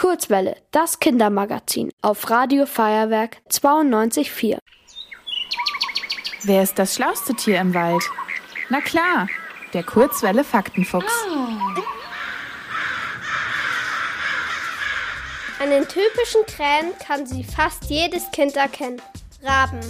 Kurzwelle, das Kindermagazin auf Radio Feuerwerk 92.4. Wer ist das schlauste Tier im Wald? Na klar, der Kurzwelle Faktenfuchs. An den typischen Krähen kann sie fast jedes Kind erkennen. Raben.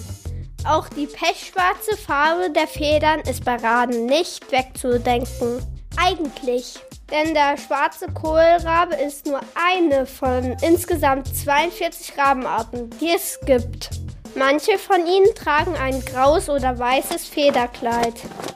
Auch die pechschwarze Farbe der Federn ist bei Raben nicht wegzudenken. Eigentlich. Denn der schwarze Kohlrabe ist nur eine von insgesamt 42 Rabenarten, die es gibt. Manche von ihnen tragen ein graues oder weißes Federkleid.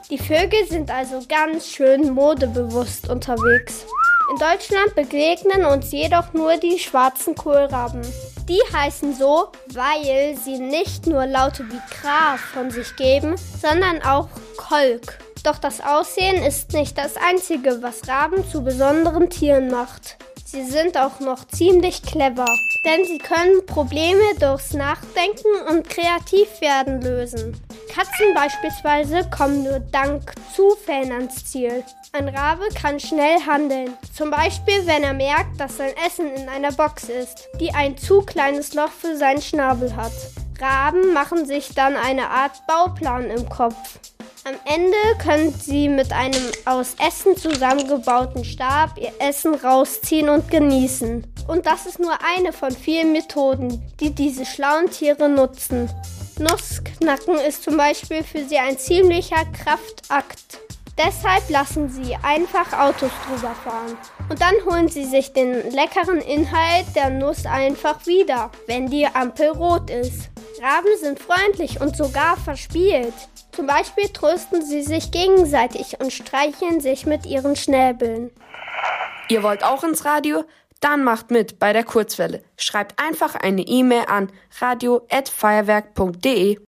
Die Vögel sind also ganz schön modebewusst unterwegs. In Deutschland begegnen uns jedoch nur die schwarzen Kohlraben. Die heißen so, weil sie nicht nur Laute wie Kra von sich geben, sondern auch Kolk. Doch das Aussehen ist nicht das Einzige, was Raben zu besonderen Tieren macht. Sie sind auch noch ziemlich clever, denn sie können Probleme durchs Nachdenken und kreativ werden lösen. Katzen beispielsweise kommen nur dank Zufällen ans Ziel. Ein Rabe kann schnell handeln, zum Beispiel wenn er merkt, dass sein Essen in einer Box ist, die ein zu kleines Loch für seinen Schnabel hat. Raben machen sich dann eine Art Bauplan im Kopf. Am Ende können Sie mit einem aus Essen zusammengebauten Stab Ihr Essen rausziehen und genießen. Und das ist nur eine von vielen Methoden, die diese schlauen Tiere nutzen. Nussknacken ist zum Beispiel für sie ein ziemlicher Kraftakt. Deshalb lassen sie einfach Autos drüber fahren. Und dann holen sie sich den leckeren Inhalt der Nuss einfach wieder, wenn die Ampel rot ist. Raben sind freundlich und sogar verspielt. Zum Beispiel trösten sie sich gegenseitig und streicheln sich mit ihren Schnäbeln. Ihr wollt auch ins Radio? Dann macht mit bei der Kurzwelle. Schreibt einfach eine E-Mail an radio@feuerwerk.de.